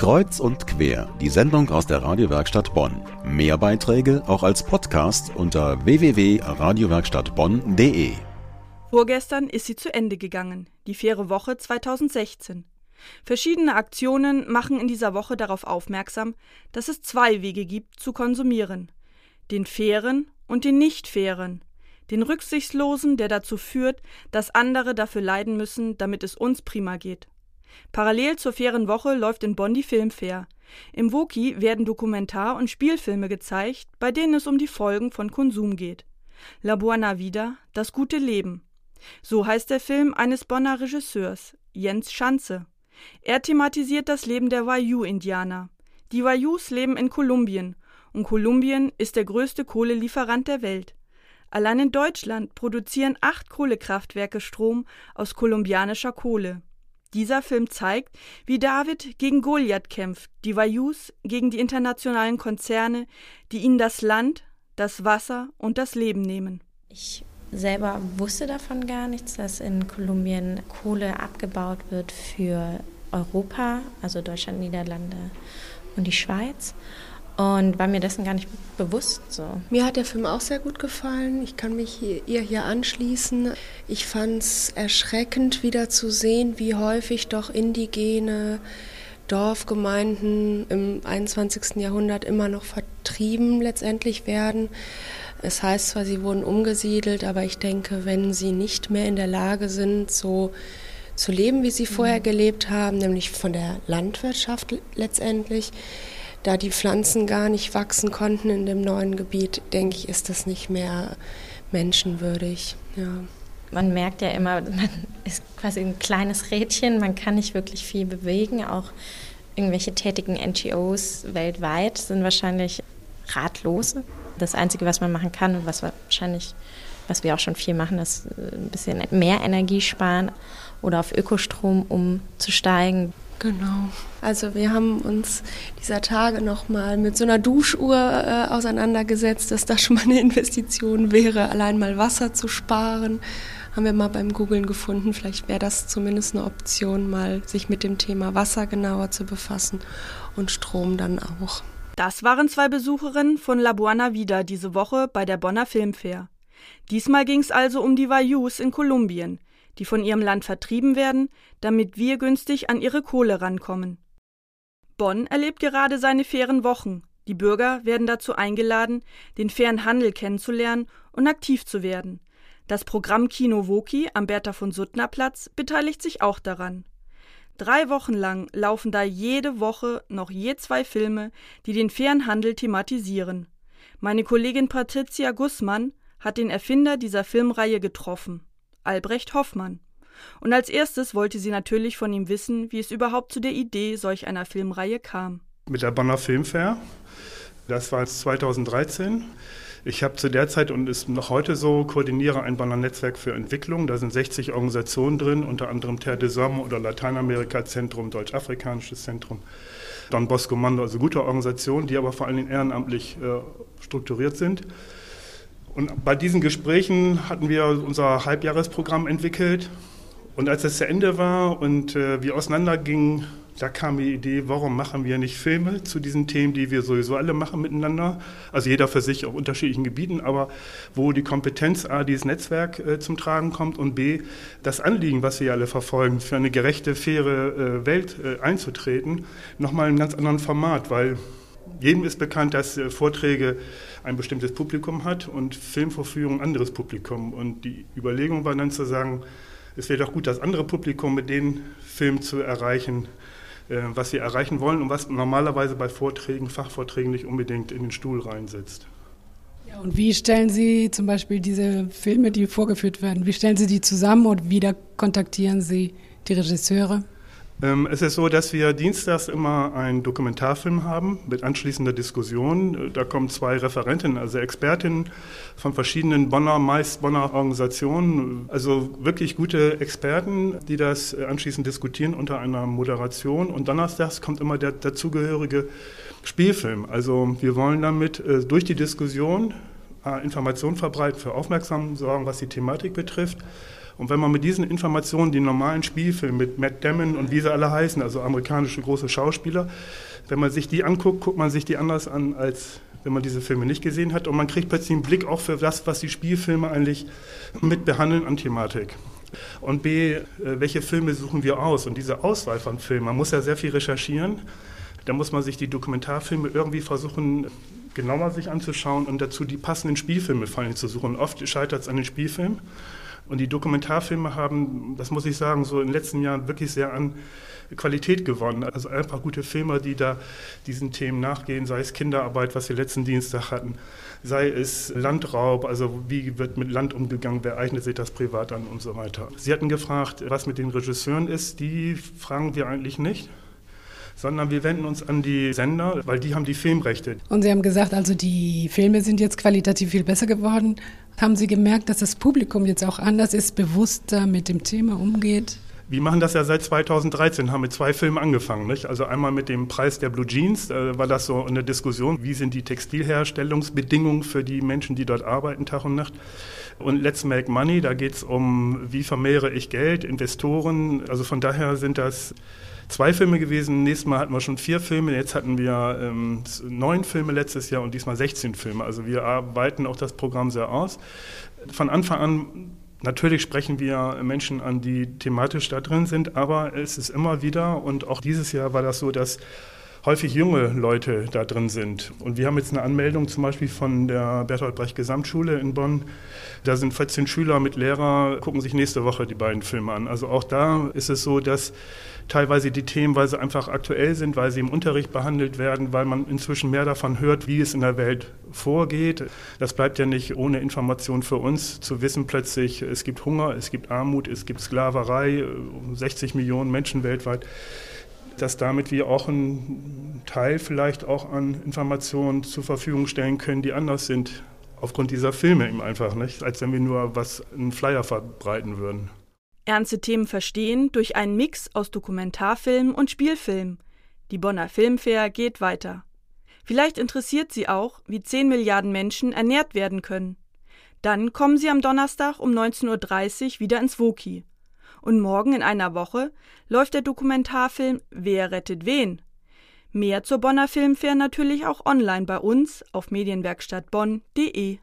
Kreuz und quer, die Sendung aus der Radiowerkstatt Bonn. Mehr Beiträge auch als Podcast unter www.radiowerkstattbonn.de. Vorgestern ist sie zu Ende gegangen, die faire Woche 2016. Verschiedene Aktionen machen in dieser Woche darauf aufmerksam, dass es zwei Wege gibt zu konsumieren. Den fairen und den nicht fairen. Den rücksichtslosen, der dazu führt, dass andere dafür leiden müssen, damit es uns prima geht. Parallel zur fairen Woche läuft in Bonn die Filmfair. Im Woki werden Dokumentar- und Spielfilme gezeigt, bei denen es um die Folgen von Konsum geht. La Buena Vida, das gute Leben. So heißt der Film eines Bonner Regisseurs, Jens Schanze. Er thematisiert das Leben der Wayuu-Indianer. Die Wayus leben in Kolumbien und Kolumbien ist der größte Kohlelieferant der Welt. Allein in Deutschland produzieren acht Kohlekraftwerke Strom aus kolumbianischer Kohle. Dieser Film zeigt, wie David gegen Goliath kämpft, die Wayus gegen die internationalen Konzerne, die ihnen das Land, das Wasser und das Leben nehmen. Ich selber wusste davon gar nichts, dass in Kolumbien Kohle abgebaut wird für Europa, also Deutschland, Niederlande und die Schweiz und war mir dessen gar nicht bewusst. So. Mir hat der Film auch sehr gut gefallen. Ich kann mich hier, ihr hier anschließen. Ich fand es erschreckend, wieder zu sehen, wie häufig doch indigene Dorfgemeinden im 21. Jahrhundert immer noch vertrieben letztendlich werden. Es heißt zwar, sie wurden umgesiedelt, aber ich denke, wenn sie nicht mehr in der Lage sind, so zu leben, wie sie vorher mhm. gelebt haben, nämlich von der Landwirtschaft letztendlich, da die Pflanzen gar nicht wachsen konnten in dem neuen Gebiet, denke ich, ist das nicht mehr menschenwürdig. Ja. Man merkt ja immer, man ist quasi ein kleines Rädchen, man kann nicht wirklich viel bewegen. Auch irgendwelche tätigen NGOs weltweit sind wahrscheinlich ratlos. Das Einzige, was man machen kann und was wahrscheinlich, was wir auch schon viel machen, ist äh, ein bisschen mehr Energie sparen oder auf Ökostrom umzusteigen. Genau. Also wir haben uns dieser Tage nochmal mit so einer Duschuhr äh, auseinandergesetzt, dass das schon mal eine Investition wäre, allein mal Wasser zu sparen. Haben wir mal beim Googlen gefunden. Vielleicht wäre das zumindest eine Option, mal sich mit dem Thema Wasser genauer zu befassen und Strom dann auch. Das waren zwei Besucherinnen von La Buena Vida diese Woche bei der Bonner Filmfair. Diesmal ging es also um die Wayus in Kolumbien, die von ihrem Land vertrieben werden, damit wir günstig an ihre Kohle rankommen. Bonn erlebt gerade seine fairen Wochen. Die Bürger werden dazu eingeladen, den fairen Handel kennenzulernen und aktiv zu werden. Das Programm Kino Woki am Bertha von Suttner Platz beteiligt sich auch daran. Drei Wochen lang laufen da jede Woche noch je zwei Filme, die den fairen Handel thematisieren. Meine Kollegin Patricia Gussmann hat den Erfinder dieser Filmreihe getroffen. Albrecht Hoffmann. Und als erstes wollte sie natürlich von ihm wissen, wie es überhaupt zu der Idee solch einer Filmreihe kam. Mit der Bonner Filmfair, das war 2013. Ich habe zu der Zeit und ist noch heute so, koordiniere ein Bonner Netzwerk für Entwicklung. Da sind 60 Organisationen drin, unter anderem Terre des Hommes oder Lateinamerika-Zentrum, Deutsch-Afrikanisches Zentrum, Don Bosco Mando, also gute Organisationen, die aber vor allem ehrenamtlich äh, strukturiert sind. Und bei diesen Gesprächen hatten wir unser Halbjahresprogramm entwickelt. Und als es zu Ende war und äh, wir auseinandergingen, da kam die Idee, warum machen wir nicht Filme zu diesen Themen, die wir sowieso alle machen miteinander, also jeder für sich auf unterschiedlichen Gebieten, aber wo die Kompetenz A, dieses Netzwerk äh, zum Tragen kommt und B, das Anliegen, was wir alle verfolgen, für eine gerechte, faire äh, Welt äh, einzutreten, nochmal in einem ganz anderen Format, weil jedem ist bekannt, dass äh, Vorträge ein bestimmtes Publikum hat und Filmvorführung ein anderes Publikum. Und die Überlegung war dann zu sagen, es wäre doch gut, das andere Publikum mit den Filmen zu erreichen, äh, was wir erreichen wollen und was normalerweise bei Vorträgen, Fachvorträgen nicht unbedingt in den Stuhl reinsetzt. Ja, und wie stellen Sie zum Beispiel diese Filme, die vorgeführt werden, wie stellen Sie die zusammen und wie kontaktieren Sie die Regisseure? Ähm, es ist so, dass wir dienstags immer einen Dokumentarfilm haben mit anschließender Diskussion. Da kommen zwei Referentinnen, also Expertinnen von verschiedenen Bonner, meist Bonner Organisationen, also wirklich gute Experten, die das anschließend diskutieren unter einer Moderation. Und donnerstags kommt immer der dazugehörige Spielfilm. Also wir wollen damit äh, durch die Diskussion äh, Informationen verbreiten, für Aufmerksamkeit sorgen, was die Thematik betrifft Und wenn man mit diesen Informationen die normalen Spielfilme mit Matt Damon und wie sie alle heißen, also amerikanische große Schauspieler, wenn man sich die anguckt, guckt man sich die anders an, als wenn man diese Filme nicht gesehen hat. Und man kriegt plötzlich einen Blick auch für das, was die Spielfilme eigentlich mit behandeln an Thematik. Und B, äh, welche Filme suchen wir aus? Und diese Auswahl von Filmen, man muss ja sehr viel recherchieren. Da muss man sich die Dokumentarfilme irgendwie versuchen, genauer sich anzuschauen und dazu die passenden Spielfilme vor allem zu suchen. Oft scheitert es an den Spielfilmen. Und die Dokumentarfilme haben, das muss ich sagen, so in den letzten Jahren wirklich sehr an Qualität gewonnen. Also einfach gute Filme, die da diesen Themen nachgehen, sei es Kinderarbeit, was wir letzten Dienstag hatten, sei es Landraub, also wie wird mit Land umgegangen, wer eignet sich das privat an und so weiter. Sie hatten gefragt, was mit den Regisseuren ist. Die fragen wir eigentlich nicht sondern wir wenden uns an die Sender, weil die haben die Filmrechte. Und Sie haben gesagt, also die Filme sind jetzt qualitativ viel besser geworden. Haben Sie gemerkt, dass das Publikum jetzt auch anders ist, bewusster mit dem Thema umgeht? Wir machen das ja seit 2013, haben mit zwei Filmen angefangen. Nicht? Also einmal mit dem Preis der Blue Jeans, da war das so eine Diskussion, wie sind die Textilherstellungsbedingungen für die Menschen, die dort arbeiten, Tag und Nacht. Und Let's Make Money, da geht es um, wie vermehre ich Geld, Investoren. Also von daher sind das zwei Filme gewesen. Nächstes Mal hatten wir schon vier Filme. Jetzt hatten wir ähm, neun Filme letztes Jahr und diesmal 16 Filme. Also wir arbeiten auch das Programm sehr aus. Von Anfang an Natürlich sprechen wir Menschen an, die thematisch da drin sind, aber es ist immer wieder, und auch dieses Jahr war das so, dass häufig junge Leute da drin sind. Und wir haben jetzt eine Anmeldung zum Beispiel von der Bertolt Brecht Gesamtschule in Bonn. Da sind 14 Schüler mit Lehrer, gucken sich nächste Woche die beiden Filme an. Also auch da ist es so, dass teilweise die Themen, weil sie einfach aktuell sind, weil sie im Unterricht behandelt werden, weil man inzwischen mehr davon hört, wie es in der Welt vorgeht. Das bleibt ja nicht ohne Information für uns zu wissen plötzlich, es gibt Hunger, es gibt Armut, es gibt Sklaverei, 60 Millionen Menschen weltweit dass damit wir auch einen Teil vielleicht auch an Informationen zur Verfügung stellen können, die anders sind aufgrund dieser Filme eben einfach, nicht? als wenn wir nur was einen Flyer verbreiten würden. Ernste Themen verstehen durch einen Mix aus Dokumentarfilm und Spielfilm. Die Bonner Filmfair geht weiter. Vielleicht interessiert Sie auch, wie 10 Milliarden Menschen ernährt werden können. Dann kommen Sie am Donnerstag um 19.30 Uhr wieder ins Woki. Und morgen in einer Woche läuft der Dokumentarfilm Wer rettet wen? Mehr zur Bonner Filmfair natürlich auch online bei uns auf medienwerkstattbonn.de.